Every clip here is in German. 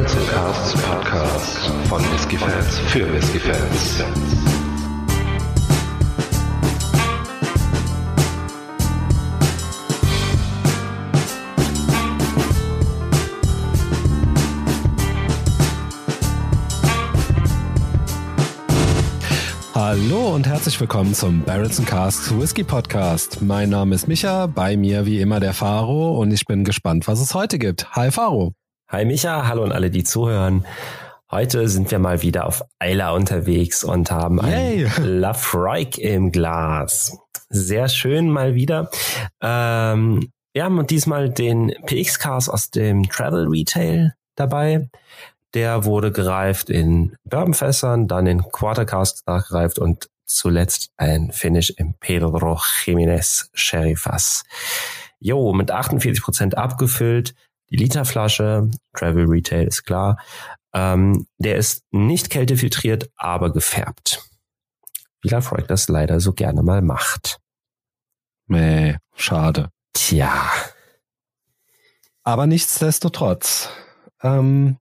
Barrels and Casts Podcast von Whiskey Fans für Whiskey Fans. Hallo und herzlich willkommen zum Barrels and Casks Whisky Podcast. Mein Name ist Micha, bei mir wie immer der Faro und ich bin gespannt, was es heute gibt. Hi Faro. Hi Micha, hallo und alle, die zuhören. Heute sind wir mal wieder auf Eila unterwegs und haben Yay. ein Lafroig im Glas. Sehr schön mal wieder. Ähm, wir haben diesmal den PX-Cars aus dem Travel Retail dabei. Der wurde gereift in Bourbonfässern, dann in Quarter Casks nachgereift und zuletzt ein Finish im Pedro Jiménez Sherry Fass. Jo, mit 48 Prozent abgefüllt. Die Literflasche, Travel Retail ist klar. Ähm, der ist nicht kältefiltriert, aber gefärbt. Wie Lafroig das leider so gerne mal macht. Mäh, schade. Tja. Aber nichtsdestotrotz. Ähm,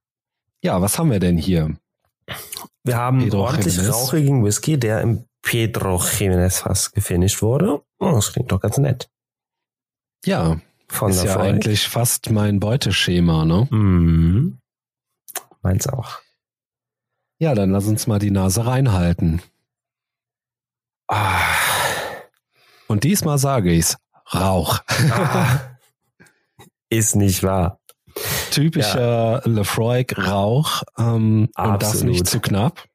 ja, was haben wir denn hier? Wir haben Pedro ordentlich Jimenez. rauchigen Whisky, der im Pedro Jiménez Fass gefinisht wurde. Oh, das klingt doch ganz nett. Ja, Von ist ja Lafroig. eigentlich fast mein Beuteschema, ne? Mhm. Meins auch. Ja, dann lass uns mal die Nase reinhalten. Ah, Und diesmal sage ich's. Rauch. ah, ist nicht wahr. Typischer Lefroy Rauch. Ähm, und das nicht zu knapp.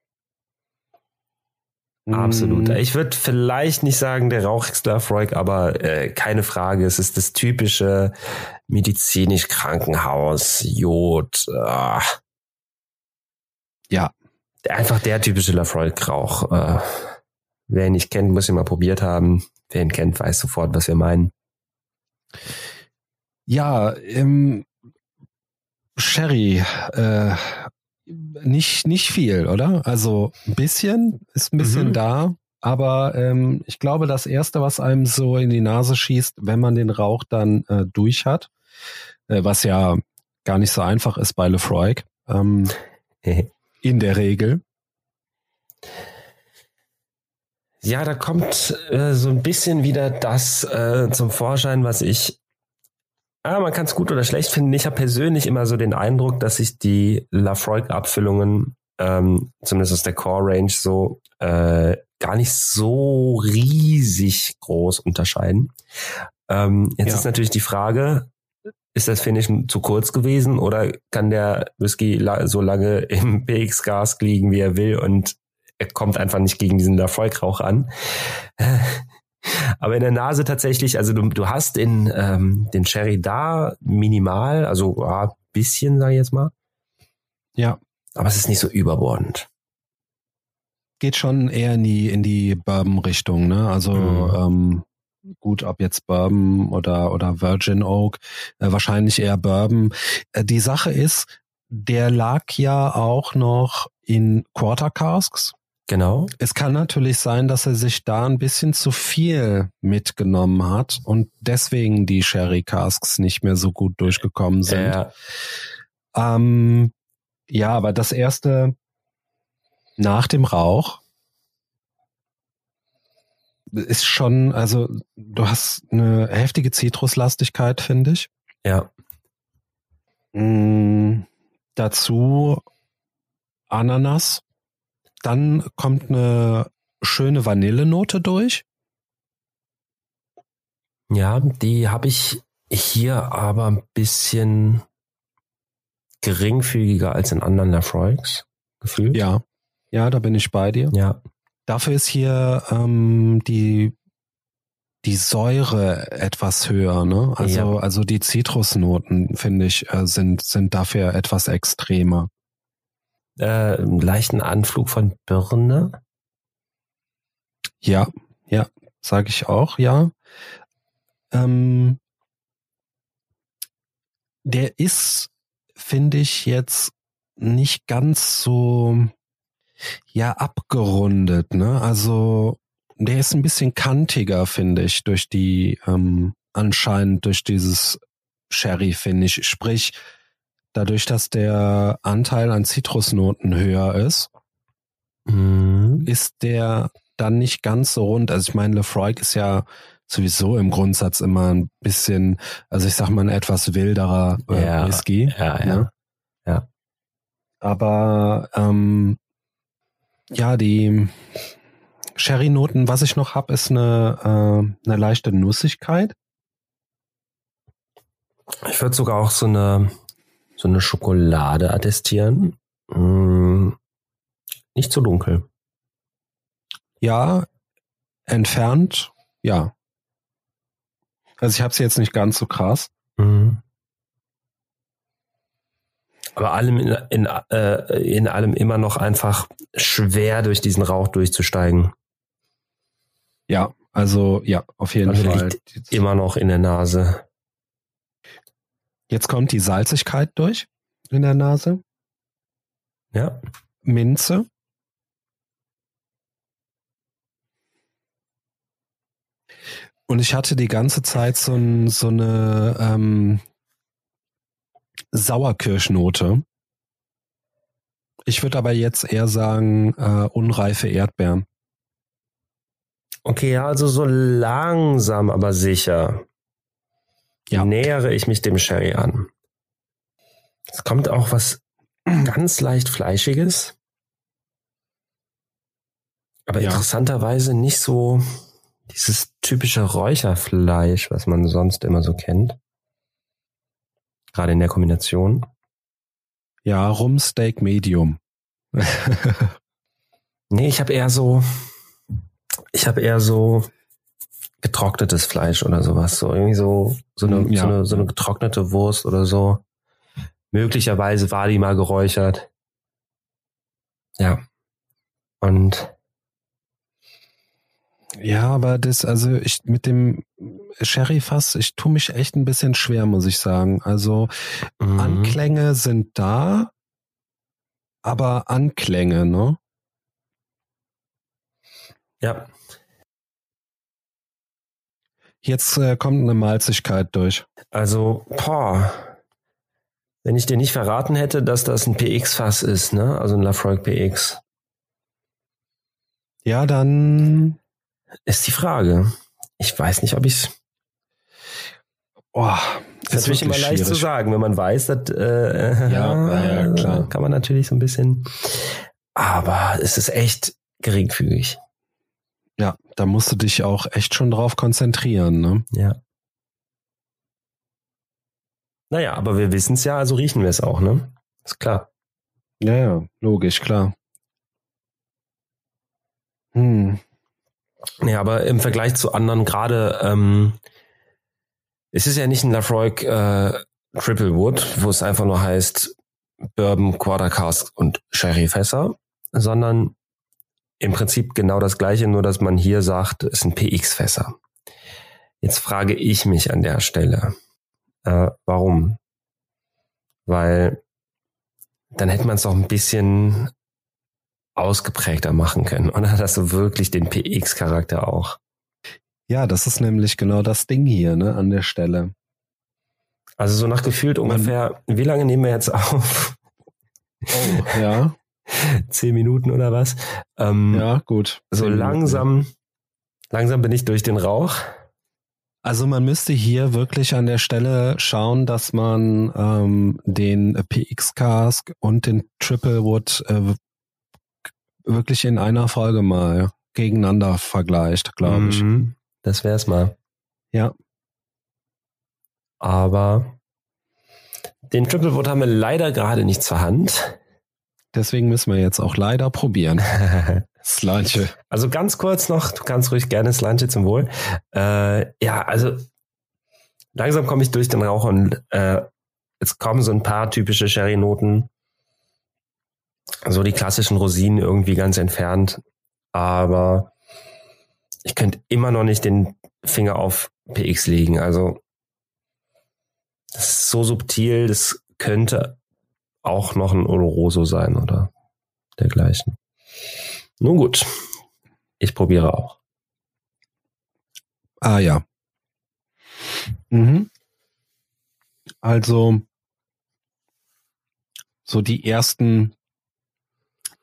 Absolut. Mm, Ich würde vielleicht nicht sagen der rauchigste Lafroig, aber äh, keine Frage. Es ist das typische medizinisch Krankenhaus, Jod. Ah. Ja. Einfach der typische Lafroig-Rauch. Äh, wer ihn nicht kennt, muss ihn mal probiert haben. Wer ihn kennt, weiß sofort, was wir meinen. Ja, im Sherry, äh, nicht, nicht viel, oder? Also ein bisschen, ist ein bisschen Mhm. da, aber ähm, ich glaube, das Erste, was einem so in die Nase schießt, wenn man den Rauch dann äh, durch hat, äh, was ja gar nicht so einfach ist bei Lefroy, ähm, in der Regel. Ja, da kommt äh, so ein bisschen wieder das äh, zum Vorschein, was ich. Ah, man kann es gut oder schlecht finden. Ich habe persönlich immer so den Eindruck, dass sich die Lafroig-Abfüllungen, ähm, zumindest aus der Core-Range, so äh, gar nicht so riesig groß unterscheiden. Ähm, jetzt Ja. ist natürlich die Frage, ist das Finish zu kurz gewesen oder kann der Whisky la so lange im PX-Gas liegen, wie er will und er kommt einfach nicht gegen diesen Lafroig-Rauch an. Aber in der Nase tatsächlich, also du, du hast in ähm, den Sherry da minimal, also ja, bisschen, sag ich jetzt mal. Ja. Aber es ist nicht so überbordend. Geht schon eher in die, in die Bourbon-Richtung, ne? Also, ähm, gut, ob jetzt Bourbon oder, oder Virgin Oak, äh, wahrscheinlich eher Bourbon. Äh, die Sache ist, der lag ja auch noch in Quarter Casks. Genau. Es kann natürlich sein, dass er sich da ein bisschen zu viel mitgenommen hat und deswegen die Sherry Casks nicht mehr so gut durchgekommen sind. Äh, Ähm, ja, aber das erste nach dem Rauch ist schon, also du hast eine heftige Zitruslastigkeit, finde ich. ja. Mm, dazu Ananas. Dann kommt eine schöne Vanillenote durch. Ja, die habe ich hier aber ein bisschen geringfügiger als in anderen Lafroigs gefühlt. Ja, ja, da bin ich bei dir. Ja. Dafür ist hier ähm, die die Säure etwas höher, ne? Also Ja. also die Zitrusnoten finde ich äh, sind sind dafür etwas extremer. Äh, leichten Anflug von Birne. Ja, ja, sage ich auch, ja. Ähm, der ist, finde ich, jetzt nicht ganz so ja abgerundet, ne? Also der ist ein bisschen kantiger, finde ich, durch die ähm, anscheinend durch dieses Sherry Finish. Sprich, dadurch, dass der Anteil an Zitrusnoten höher ist, Mhm. ist der dann nicht ganz so rund. Also ich meine, Lefroy ist ja sowieso im Grundsatz immer ein bisschen, also ich sag mal, ein etwas wilderer äh, Ja, Whisky. Ja, ja. Ne? Ja. Aber ähm, ja, die Sherry-Noten, was ich noch hab, ist eine, äh, eine leichte Nussigkeit. Ich würde sogar auch so eine, so eine Schokolade attestieren. Mm, nicht zu dunkel. Ja, entfernt, ja. Also ich habe sie jetzt nicht ganz so krass. Mhm. Aber allem in, in, äh, in allem immer noch einfach schwer durch diesen Rauch durchzusteigen. Ja, also ja, auf jeden Also Fall. Immer noch in der Nase. Jetzt kommt die Salzigkeit durch in der Nase. Ja. Minze. Und ich hatte die ganze Zeit so, ein, so eine ähm, Sauerkirschnote. Ich würde aber jetzt eher sagen, äh, unreife Erdbeeren. Okay, ja, also so langsam, aber sicher Ja. nähere ich mich dem Sherry an. Es kommt auch was ganz leicht Fleischiges. Aber Ja. interessanterweise nicht so dieses typische Räucherfleisch, was man sonst immer so kennt. Gerade in der Kombination. Ja, Rumsteak Medium. Nee, ich habe eher so, ich habe eher so getrocknetes Fleisch oder sowas. So irgendwie so, so eine, Mm, ja. so eine, so eine getrocknete Wurst oder so. Möglicherweise war die mal geräuchert. Ja. Und Ja, aber das, also ich mit dem Sherry-Fass, ich tue mich echt ein bisschen schwer, muss ich sagen. Also mhm. Anklänge sind da, aber Anklänge, ne? ja, Jetzt äh, kommt eine Malzigkeit durch. also, boah. Wenn ich dir nicht verraten hätte, dass das ein PX-Fass ist, ne? Also ein Lafroig PX, Ja, dann, ist die Frage. Ich weiß nicht, ob ich's oh, Das ist natürlich immer leicht zu schwierig. sagen, wenn man weiß, dass, äh, Ja, ja, klar. kann man natürlich so ein bisschen, aber es ist echt geringfügig. Ja, da musst du dich auch echt schon drauf konzentrieren, ne? Ja. Naja, aber wir wissen es ja, also riechen wir es auch, ne? Ist klar. Ja, ja, logisch, klar. Hm. Ja, aber im Vergleich zu anderen gerade, ähm, es ist ja nicht ein Lafroig äh, Triple Wood, wo es einfach nur heißt Bourbon, Quarter Cask und Sherry Fässer, sondern im Prinzip genau das gleiche, nur dass man hier sagt, es sind PX Fässer. Jetzt frage ich mich an der Stelle, äh, warum? Weil dann hätte man es doch ein bisschen ausgeprägter machen können. Und hat das so wirklich den PX-Charakter auch. Ja, das ist nämlich genau das Ding hier, ne, an der Stelle. Also so nach gefühlt ungefähr, wie lange nehmen wir jetzt auf? Oh, ja, Zehn Minuten oder was? Ähm, ja, gut. so langsam, langsam bin ich durch den Rauch. Also man müsste hier wirklich an der Stelle schauen, dass man ähm, den PX Cask und den Triple Wood äh, wirklich in einer Folge mal gegeneinander vergleicht, glaube ich. Mhm, Das wär's mal. Ja. Aber den Triple Wood haben wir leider gerade nicht zur Hand. Deswegen müssen wir jetzt auch leider probieren. Slanche. Also ganz kurz noch, du kannst ruhig gerne Slanche zum Wohl. Äh, ja, also langsam komme ich durch den Rauch und äh, jetzt kommen so ein paar typische Sherry-Noten. So die klassischen Rosinen irgendwie ganz entfernt. Aber ich könnte immer noch nicht den Finger auf PX legen. Also das ist so subtil, das könnte auch noch ein Oloroso sein oder dergleichen. Nun gut, ich probiere auch. Ah ja. Mhm. Also so die ersten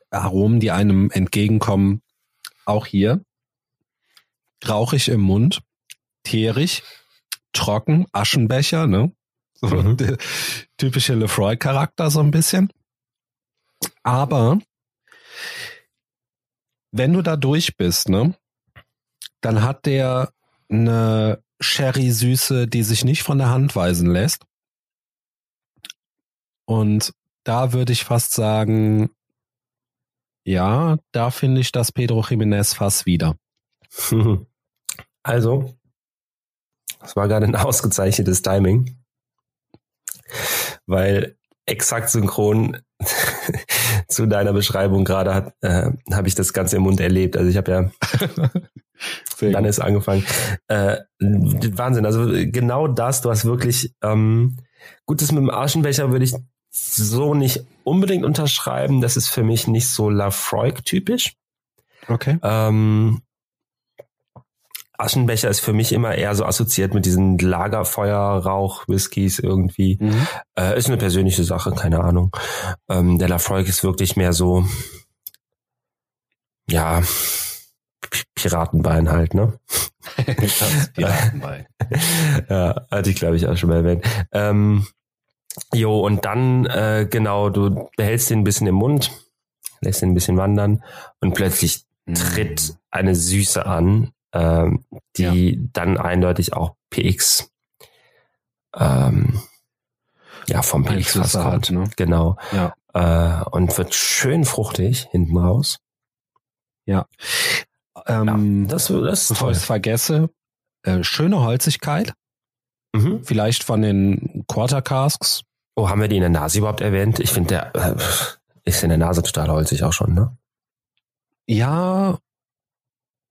Aromen, die einem entgegenkommen, auch hier. Rauchig im Mund, teerig, trocken, Aschenbecher, ne? So Mhm. der typische Lefroy-Charakter so ein bisschen. Aber wenn du da durch bist, ne, dann hat der eine Sherry-Süße, die sich nicht von der Hand weisen lässt. Und da würde ich fast sagen, ja, da finde ich das Pedro Jiménez fast wieder. Also, das war gerade ein ausgezeichnetes Timing, weil exakt synchron zu deiner Beschreibung gerade hat, äh, habe ich das Ganze im Mund erlebt. Also ich habe ja dann ist angefangen. Äh, Wahnsinn, also genau das, du hast wirklich ähm, gut, das mit dem Aschenbecher würde ich so nicht unbedingt unterschreiben. Das ist für mich nicht so Lafroig-typisch. Okay. Ähm, Aschenbecher ist für mich immer eher so assoziiert mit diesen Lagerfeuerrauch-Whiskys irgendwie. Mhm. Äh, ist eine persönliche Sache, keine Ahnung. Ähm, der Lafroig ist wirklich mehr so, ja, Piratenbein halt, ne? Piratenbein. ja, hatte ich glaube ich auch schon mal erwähnt. Ähm, jo, und dann, äh, genau, du behältst den ein bisschen im Mund, lässt ihn ein bisschen wandern und plötzlich tritt eine Süße an, ähm, die dann eindeutig auch PX ähm, ja vom PX fast hat, ne? Genau. Ja. Äh, und wird schön fruchtig hinten raus. Ähm, Das, das ist toll. ich es vergesse, äh, schöne Holzigkeit, Mhm. vielleicht von den Quarter Casks. Oh, haben wir die in der Nase überhaupt erwähnt? Ich finde, der äh, ist in der Nase total holzig auch schon, ne? Ja,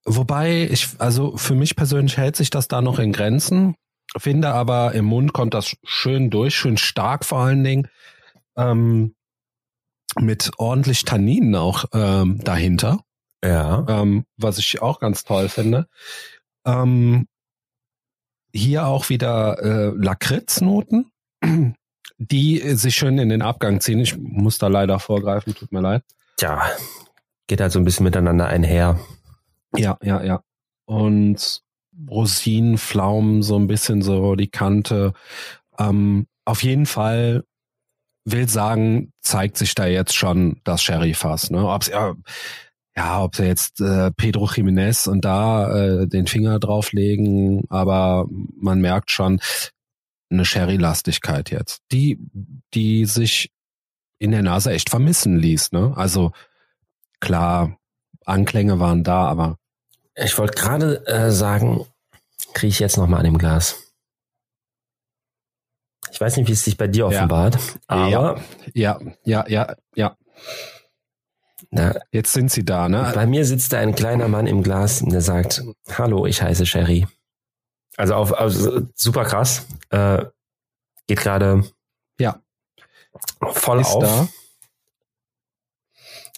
wobei ich, also für mich persönlich hält sich das da noch in Grenzen, finde aber im Mund kommt das schön durch, schön stark vor allen Dingen, ähm, mit ordentlich Tanninen auch ähm, dahinter. Ja. ähm, was ich auch ganz toll finde. Ähm, hier auch wieder äh, Lakritznoten, die sich schön in den Abgang ziehen. Ich muss da leider vorgreifen, tut mir leid. Tja, geht halt so ein bisschen miteinander einher. Ja, ja, ja. Und Rosinen, Pflaumen, so ein bisschen so die Kante. Ähm, auf jeden Fall will sagen, zeigt sich da jetzt schon das Sherry-Fass. Ne? Ob's, ja, ja, ob sie jetzt äh, Pedro Jiménez und da äh, den Finger drauflegen, aber man merkt schon eine Sherry-Lastigkeit jetzt, die, die sich in der Nase echt vermissen ließ. Ne? Also klar, Anklänge waren da, aber Ich wollte gerade äh, sagen, kriege ich jetzt noch mal an dem Glas. Ich weiß nicht, wie es sich bei dir Ja. offenbart, aber ja, ja, ja, ja. na, Jetzt sind sie da, ne? bei mir sitzt da ein kleiner Mann im Glas, der sagt, hallo, ich heiße Sherry. Also auf, also super krass. Äh, geht gerade Ja. voll Ist auf. da.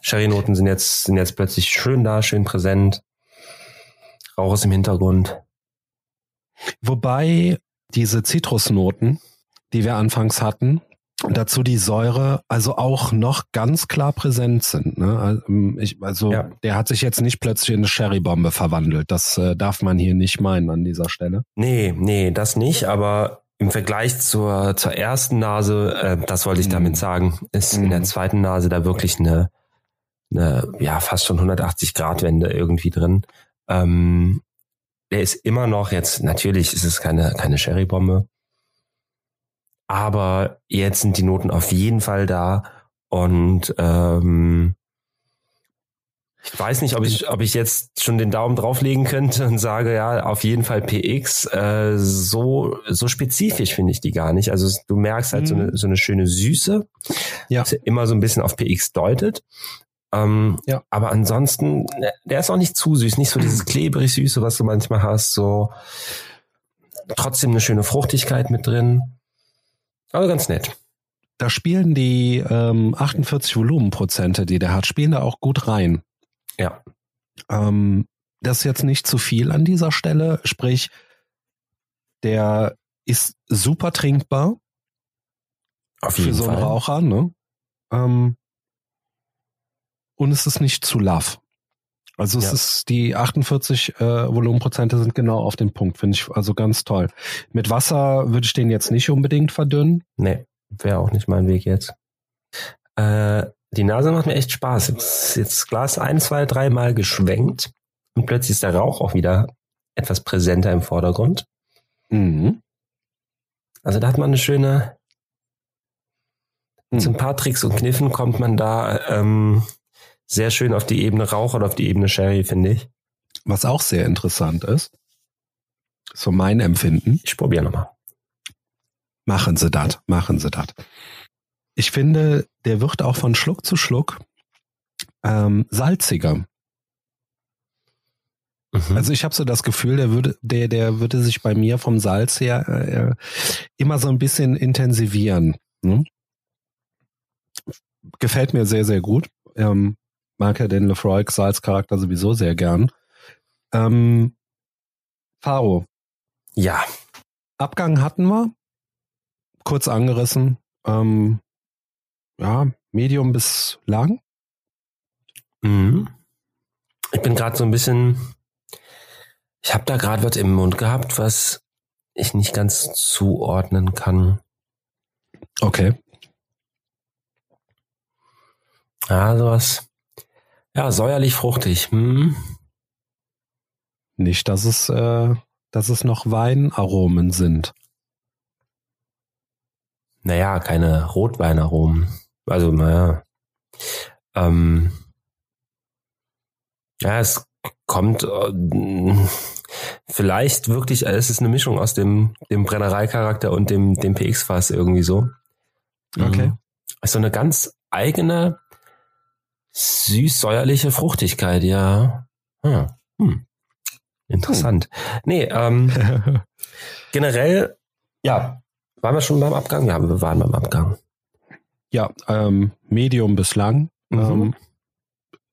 Sherry-Noten sind jetzt, sind jetzt plötzlich schön da, schön präsent. Rauch ist im Hintergrund. Wobei diese Zitrusnoten, die wir anfangs hatten, dazu die Säure, also auch noch ganz klar präsent sind. Ne? Also, ich, also Ja. der hat sich jetzt nicht plötzlich in eine Sherrybombe verwandelt. Das äh, darf man hier nicht meinen an dieser Stelle. Nee, nee, das nicht, aber im Vergleich zur, zur ersten Nase, äh, das wollte ich Mhm. damit sagen, ist in der Mhm. zweiten Nase da wirklich eine, eine ja, fast schon 180 Grad Wende irgendwie drin. Ähm, der ist immer noch jetzt, natürlich ist es keine, keine Sherrybombe, aber jetzt sind die Noten auf jeden Fall da und ähm, ich weiß nicht, ob ich, ob ich jetzt schon den Daumen drauflegen könnte und sage, ja, auf jeden Fall PX. Äh, so, so spezifisch finde ich die gar nicht. Also du merkst halt so, Mhm. eine, so eine schöne Süße, Ja. was immer so ein bisschen auf PX deutet. Ähm, Ja. Aber ansonsten, ne, der ist auch nicht zu süß, nicht so dieses klebrig Süße, was du manchmal hast. So trotzdem eine schöne Fruchtigkeit mit drin. Also ganz nett. Da spielen die ähm, 48 Volumenprozente, die der hat, spielen da auch gut rein. Ja. Ähm, das ist jetzt nicht zu viel an dieser Stelle, sprich, der ist super trinkbar Auf für jeden so einen Fall. Raucher, ne? Ähm, und es ist nicht zu love. Also es Ja. ist die 48 äh, Volumenprozente sind genau auf den Punkt, finde ich also ganz toll. Mit Wasser würde ich den jetzt nicht unbedingt verdünnen. Nee, wäre auch nicht mein Weg jetzt. Äh, die Nase macht mir echt Spaß. Jetzt, jetzt Glas ein, zwei, dreimal geschwenkt und plötzlich ist der Rauch auch wieder etwas präsenter im Vordergrund. Mhm. Also da hat man eine schöne, mit Mhm. ein paar Tricks und Kniffen kommt man da ähm, sehr schön auf die Ebene Rauch oder auf die Ebene Sherry, finde ich. Was auch sehr interessant ist, so mein Empfinden, Ich probiere nochmal. machen Sie das, machen Sie das. Ich finde, der wird auch von Schluck zu Schluck ähm, salziger. Mhm. Also ich habe so das Gefühl, der würde, der, der würde sich bei mir vom Salz her äh, immer so ein bisschen intensivieren. Ne? Gefällt mir sehr, sehr gut. Ähm, mag ja den Lefroy Salzcharakter sowieso sehr gern. Ähm, Faro, ja, Abgang hatten wir. Kurz angerissen. Ähm, ja, Medium bis lang. Mhm. Ich bin gerade so ein bisschen. Ich habe da gerade was im Mund gehabt, was ich nicht ganz zuordnen kann. Okay. Ja, sowas. Ja, säuerlich fruchtig. Hm. Nicht, dass es, äh, dass es noch Weinaromen sind. Naja, keine Rotweinaromen. Also, naja. Ähm, ja, es kommt äh, vielleicht wirklich, äh, es ist eine Mischung aus dem, dem Brennereicharakter und dem, dem PX-Fass irgendwie so. Okay. Mhm. Ist so eine ganz eigene, süß-säuerliche Fruchtigkeit, ja. Hm. Hm. Interessant. Nee, ähm, generell, ja, waren wir schon beim Abgang? Ja, wir waren beim Abgang. Ja, ähm, Medium bis lang. Mhm. Ähm,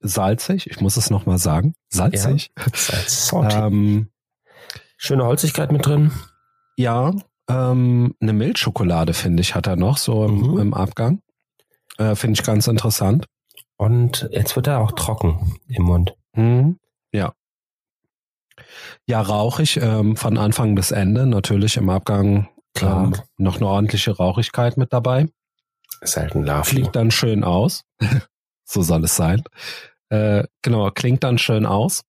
salzig, ich muss es nochmal sagen. Salzig. Salty. Ähm, Schöne Holzigkeit mit drin. ja, ähm, eine Milchschokolade, finde ich, hat er noch so im, Mhm. im Abgang. Äh, finde ich ganz interessant. Und jetzt wird er auch trocken im Mund. Mhm. Ja. Ja, rauchig ähm, von Anfang bis Ende. Natürlich im Abgang Klar. ähm, noch eine ordentliche Rauchigkeit mit dabei. Ist halt ein Larvi. Fliegt dann schön aus. so soll es sein. Äh, genau, klingt dann schön aus.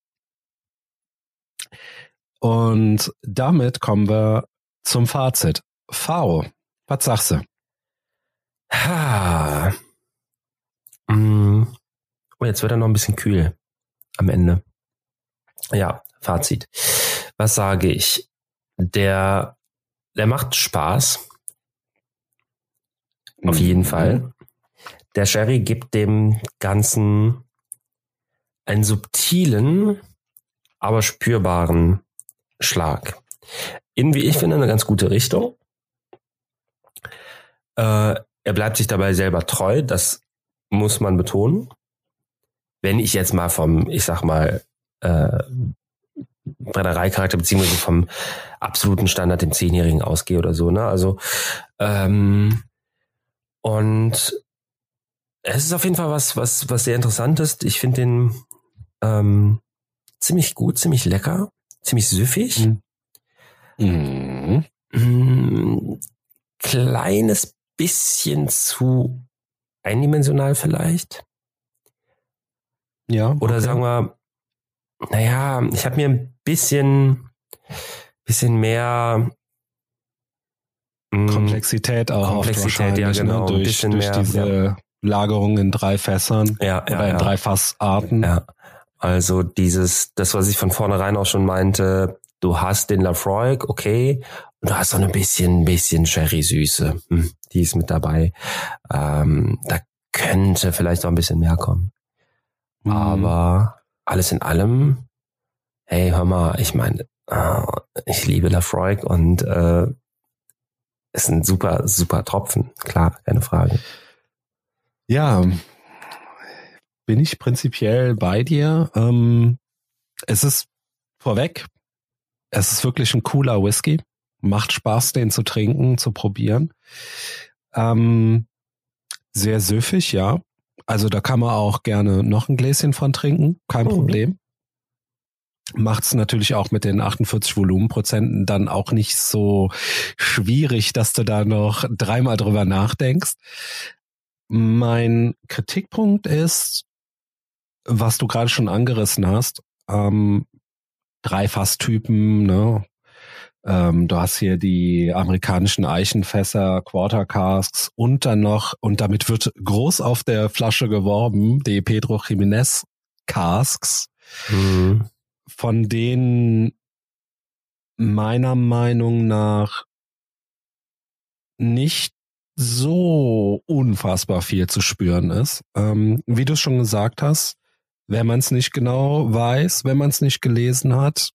Und damit kommen wir zum Fazit. Fao, was sagst du? Ha. Mm. Oh, jetzt wird er noch ein bisschen kühl am Ende. Ja, Fazit. Was sage ich? Der, der macht Spaß. Auf jeden Fall. Der Sherry gibt dem Ganzen einen subtilen, aber spürbaren Schlag. In, wie ich finde, eine ganz gute Richtung. Äh, er bleibt sich dabei selber treu, das muss man betonen. Wenn ich jetzt mal vom, ich sag mal, äh, Brennereicharakter beziehungsweise vom absoluten Standard dem Zehnjährigen ausgehe oder so, ne? Also ähm, und es ist auf jeden Fall was, was, was sehr interessant ist. Ich finde den ähm, ziemlich gut, ziemlich lecker, ziemlich süffig. Mhm. Mm, kleines bisschen zu eindimensional vielleicht. Ja. Oder okay. sagen wir, naja, ich habe mir ein bisschen, bisschen mehr mm, Komplexität auch Komplexität, ja, wahrscheinlich, genau, ein Ne? Durch, bisschen durch mehr, diese Lagerung in drei Fässern ja, oder ja, in ja. drei Fassarten. Ja, also dieses, das, was ich von vornherein auch schon meinte, du hast den Lafroy, okay, und du hast so ein bisschen, bisschen Sherry-Süße, hm, die ist mit dabei. Ähm, da könnte vielleicht auch ein bisschen mehr kommen. Mhm. Aber alles in allem, hey, hör mal, ich meine, äh, ich liebe Lafroy und äh, ist ein super, super Tropfen, klar, keine Frage. Ja, bin ich prinzipiell bei dir. Ähm, es ist vorweg, es ist wirklich ein cooler Whisky. Macht Spaß, den zu trinken, zu probieren. Ähm, Sehr süffig, ja. Also da kann man auch gerne noch ein Gläschen von trinken, kein Mhm. Problem. Macht es natürlich auch mit den 48 Volumenprozenten dann auch nicht so schwierig, dass du da noch dreimal drüber nachdenkst. Mein Kritikpunkt ist, was du gerade schon angerissen hast, ähm, Dreifasstypen, ne? Ähm, du hast hier die amerikanischen Eichenfässer, Quarter Casks und dann noch, und damit wird groß auf der Flasche geworben, die Pedro Jimenez Casks, Mhm. von denen meiner Meinung nach nicht so unfassbar viel zu spüren ist. Ähm, wie du es schon gesagt hast, wenn man es nicht genau weiß, wenn man es nicht gelesen hat,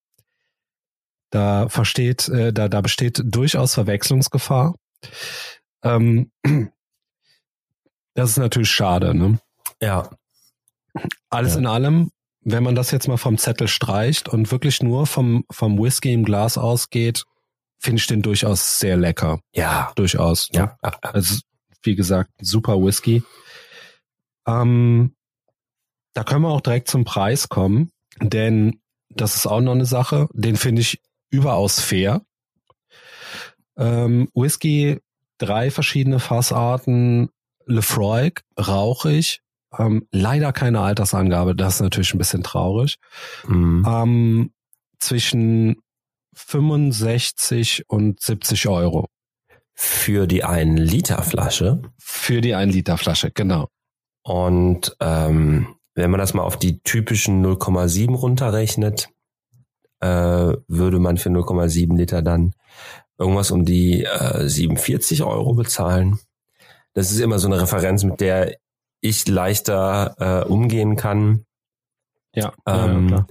da versteht, äh, da, da besteht durchaus Verwechslungsgefahr. Ähm, das ist natürlich schade, ne? Ja. Alles Ja. in allem, wenn man das jetzt mal vom Zettel streicht und wirklich nur vom, vom Whisky im Glas ausgeht, finde ich den durchaus sehr lecker. Ja. Durchaus. ne? Ja. Also, wie gesagt, super Whisky. Ähm, da können wir auch direkt zum Preis kommen, denn das ist auch noch eine Sache, den finde ich überaus fair. Ähm, Whisky, drei verschiedene Fassarten, Lefroy, rauchig, ähm, leider keine Altersangabe, das ist natürlich ein bisschen traurig. Mhm. Ähm, zwischen 65 und 70 Euro Für die 1 Liter Flasche. für die 1 Liter Flasche, genau. Und ähm, wenn man das mal auf die typischen 0,7 runterrechnet, äh, würde man für 0,7 Liter dann irgendwas um die äh, 47 Euro bezahlen. Das ist immer so eine Referenz, mit der ich leichter äh, umgehen kann Ja, ja, ähm, klar.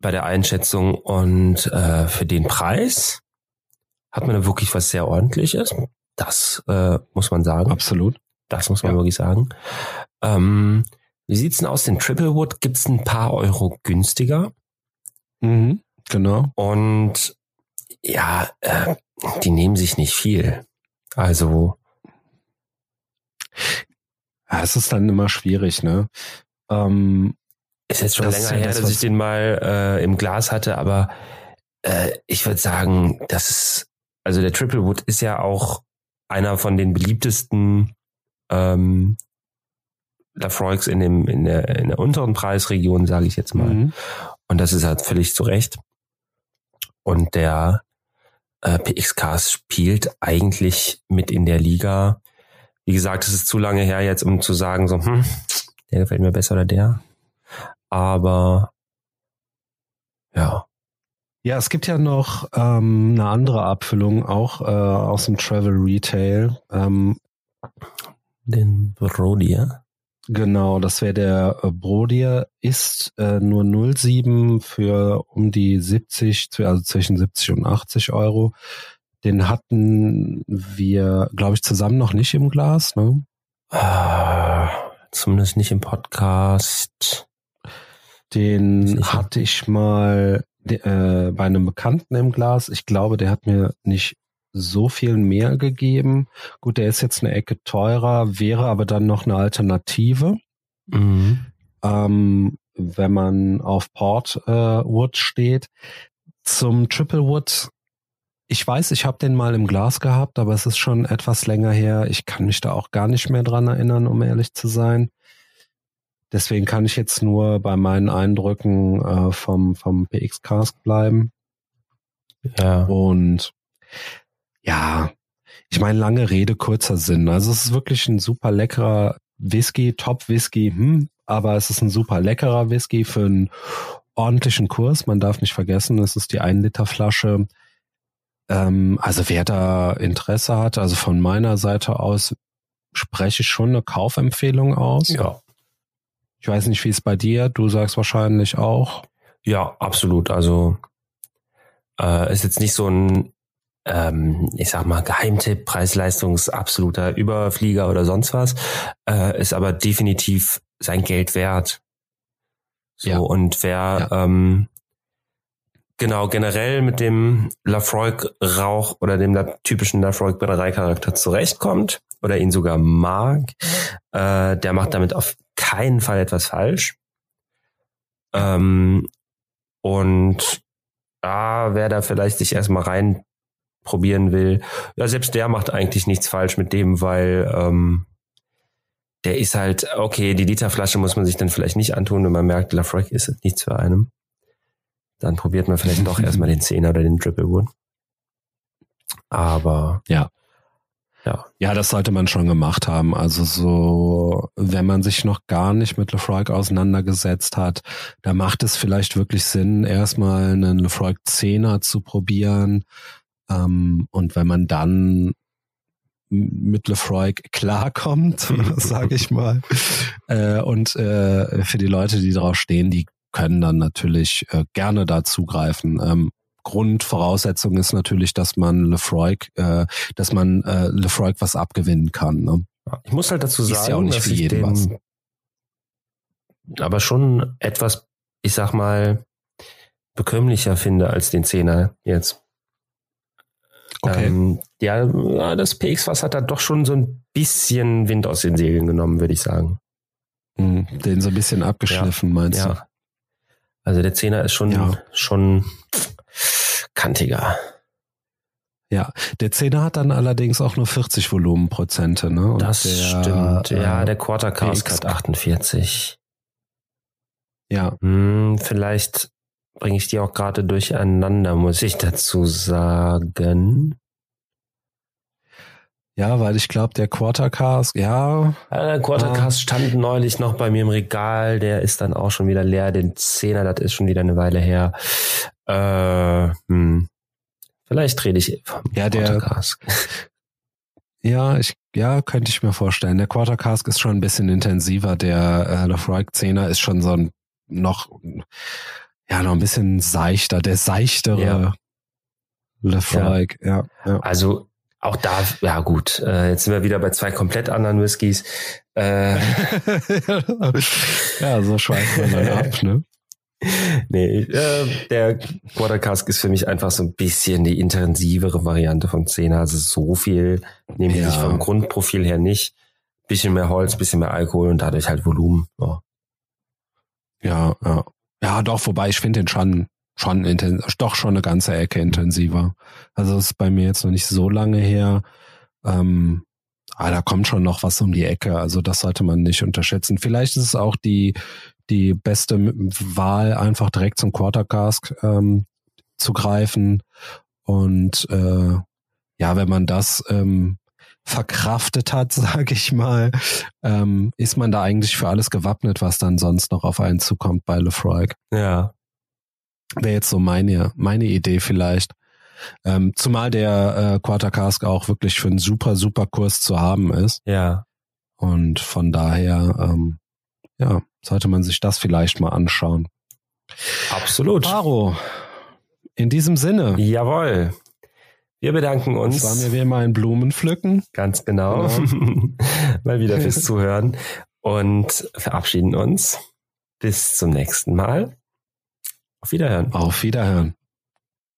bei der Einschätzung. Und äh, für den Preis hat man da wirklich was sehr ordentliches. Das äh, muss man sagen. absolut. Das muss man Ja. wirklich sagen. Ähm, wie sieht's denn aus? Den Triplewood gibt's ein paar Euro günstiger. Mhm, genau. Und ja, äh, die nehmen sich nicht viel. Also, Ja, es ist dann immer schwierig, ne? Ähm, ist jetzt schon Das länger her, das, dass ich den mal äh, im Glas hatte, aber äh, ich würde sagen, das ist, also der Triplewood ist ja auch einer von den beliebtesten ähm, Lafroigs in dem in der in der unteren Preisregion, sage ich jetzt mal. mhm. Und das ist halt völlig zu Recht. Und der äh, PXK spielt eigentlich mit in der Liga. Wie gesagt, es ist zu lange her jetzt, um zu sagen, so, hm, der gefällt mir besser oder der. Aber ja. Ja, es gibt ja noch ähm, eine andere Abfüllung, auch äh, aus dem Travel Retail. Ähm, Den Brodier. Genau, das wäre der äh, Brodier, ist äh, nur 0,7 für um die 70, zw- also zwischen 70 und 80 Euro. Den hatten wir, glaube ich, zusammen noch nicht im Glas, ne? Äh, zumindest nicht im Podcast. Den Sicher. hatte ich mal äh, bei einem Bekannten im Glas. Ich glaube, der hat mir nicht so viel mehr gegeben. Gut, der ist jetzt eine Ecke teurer, wäre aber dann noch eine Alternative. Mhm. Ähm, wenn man auf Port äh, Wood steht. Zum Triple Wood, ich weiß, ich habe den mal im Glas gehabt, aber es ist schon etwas länger her. Ich kann mich da auch gar nicht mehr dran erinnern, um ehrlich zu sein. Deswegen kann ich jetzt nur bei meinen Eindrücken äh, vom, vom PX Cask bleiben. Ja. Und ja, ich meine, lange Rede, kurzer Sinn. Also es ist wirklich ein super leckerer Whisky, Top-Whisky, hm, aber es ist ein super leckerer Whisky für einen ordentlichen Kurs. Man darf nicht vergessen, es ist die 1 Liter Flasche. Ähm, also wer da Interesse hat, also von meiner Seite aus spreche ich schon eine Kaufempfehlung aus. Ja. Ich weiß nicht, wie es bei dir, du sagst wahrscheinlich auch. Ja, absolut. Also äh, ist jetzt nicht so ein, ähm, ich sag mal, Geheimtipp, Preis-Leistungs absoluter Überflieger oder sonst was, äh, ist aber definitiv sein Geld wert. So, Ja. und wer ähm, genau generell mit dem Lafroig-Rauch oder dem typischen Lafroig-Brennerei-Charakter zurechtkommt oder ihn sogar mag, äh, der macht damit auf keinen Fall etwas falsch. Ähm, und ah, wer da vielleicht sich erstmal rein probieren will, ja, selbst der macht eigentlich nichts falsch mit dem, weil ähm, der ist halt, okay, die Literflasche muss man sich dann vielleicht nicht antun, wenn man merkt, Lafroig ist nichts für einen. Dann probiert man vielleicht doch erstmal den Zehner oder den Triple Wood. Aber ja. Ja. ja, das sollte man schon gemacht haben. Also so, wenn man sich noch gar nicht mit Lefroy auseinandergesetzt hat, da macht es vielleicht wirklich Sinn, erstmal einen Lefroy Zehner zu probieren. Ähm, und wenn man dann mit Lefroy klarkommt, sage ich mal, äh, und äh, für die Leute, die drauf stehen, die können dann natürlich äh, gerne da zugreifen. Ähm, Grundvoraussetzung ist natürlich, dass man Lefroy, äh, dass man äh, Lefroy was abgewinnen kann. Ne? Ich muss halt dazu sagen, ist ja auch nicht dass für jeden was. aber schon etwas, ich sag mal, bekömmlicher finde als den Zehner jetzt. Okay. Ähm, ja, das PX-Fass hat da doch schon so ein bisschen Wind aus den Segeln genommen, würde ich sagen. Hm, den so ein bisschen abgeschliffen, ja, meinst ja. du? Also der Zehner ist schon, ja. schon kantiger. Ja, der Zehner hat dann allerdings auch nur 40 Volumenprozente, ne? Und das der, stimmt. Ja, äh, der Quarter Cask hat 48. Ja. Hm, vielleicht bringe ich die auch gerade durcheinander, muss ich dazu sagen. Ja, weil ich glaube, der Quartercast, ja. ja der Quartercast äh, stand neulich noch bei mir im Regal, der ist dann auch schon wieder leer. Den Zehner, das ist schon wieder eine Weile her. Äh, hm. Vielleicht rede ich vom ja, Quartercast. Ja, ich, ja, könnte ich mir vorstellen. Der Quartercast ist schon ein bisschen intensiver. Der äh, Lefroy Zehner ist schon so ein noch, ja, noch ein bisschen seichter, der seichtere ja. Lefroy, ja. ja. Also auch da, ja gut, äh, jetzt sind wir wieder bei zwei komplett anderen Whiskys. Äh, ja, so schweift man dann ab, ne? Nee, äh, der Quarter Cask ist für mich einfach so ein bisschen die intensivere Variante vom Zehner. Also so viel nehme ich ja. vom Grundprofil her nicht. Bisschen mehr Holz, bisschen mehr Alkohol und dadurch halt Volumen. Ja, ja. Ja, ja doch, wobei ich finde den schon schon intensiv, doch schon eine ganze Ecke intensiver. Also das ist bei mir jetzt noch nicht so lange her. Ähm, aber da kommt schon noch was um die Ecke. Also das sollte man nicht unterschätzen. Vielleicht ist es auch die, die beste Wahl, einfach direkt zum Quartercask ähm, zu greifen. Und äh, ja, wenn man das ähm, verkraftet hat, sage ich mal, ähm, ist man da eigentlich für alles gewappnet, was dann sonst noch auf einen zukommt bei Lefroy. Ja, Wäre jetzt so meine, meine Idee vielleicht. Ähm, zumal der äh, Quarter Cask auch wirklich für einen super, super Kurs zu haben ist. Ja. Und von daher, ähm, ja, sollte man sich das vielleicht mal anschauen. Absolut. Paro, in diesem Sinne. Jawohl. Wir bedanken uns. Das war mir wie immer ein Blumenpflücken. Ganz genau. genau. mal wieder fürs Zuhören und verabschieden uns. Bis zum nächsten Mal. Auf Wiederhören. Auf Wiederhören.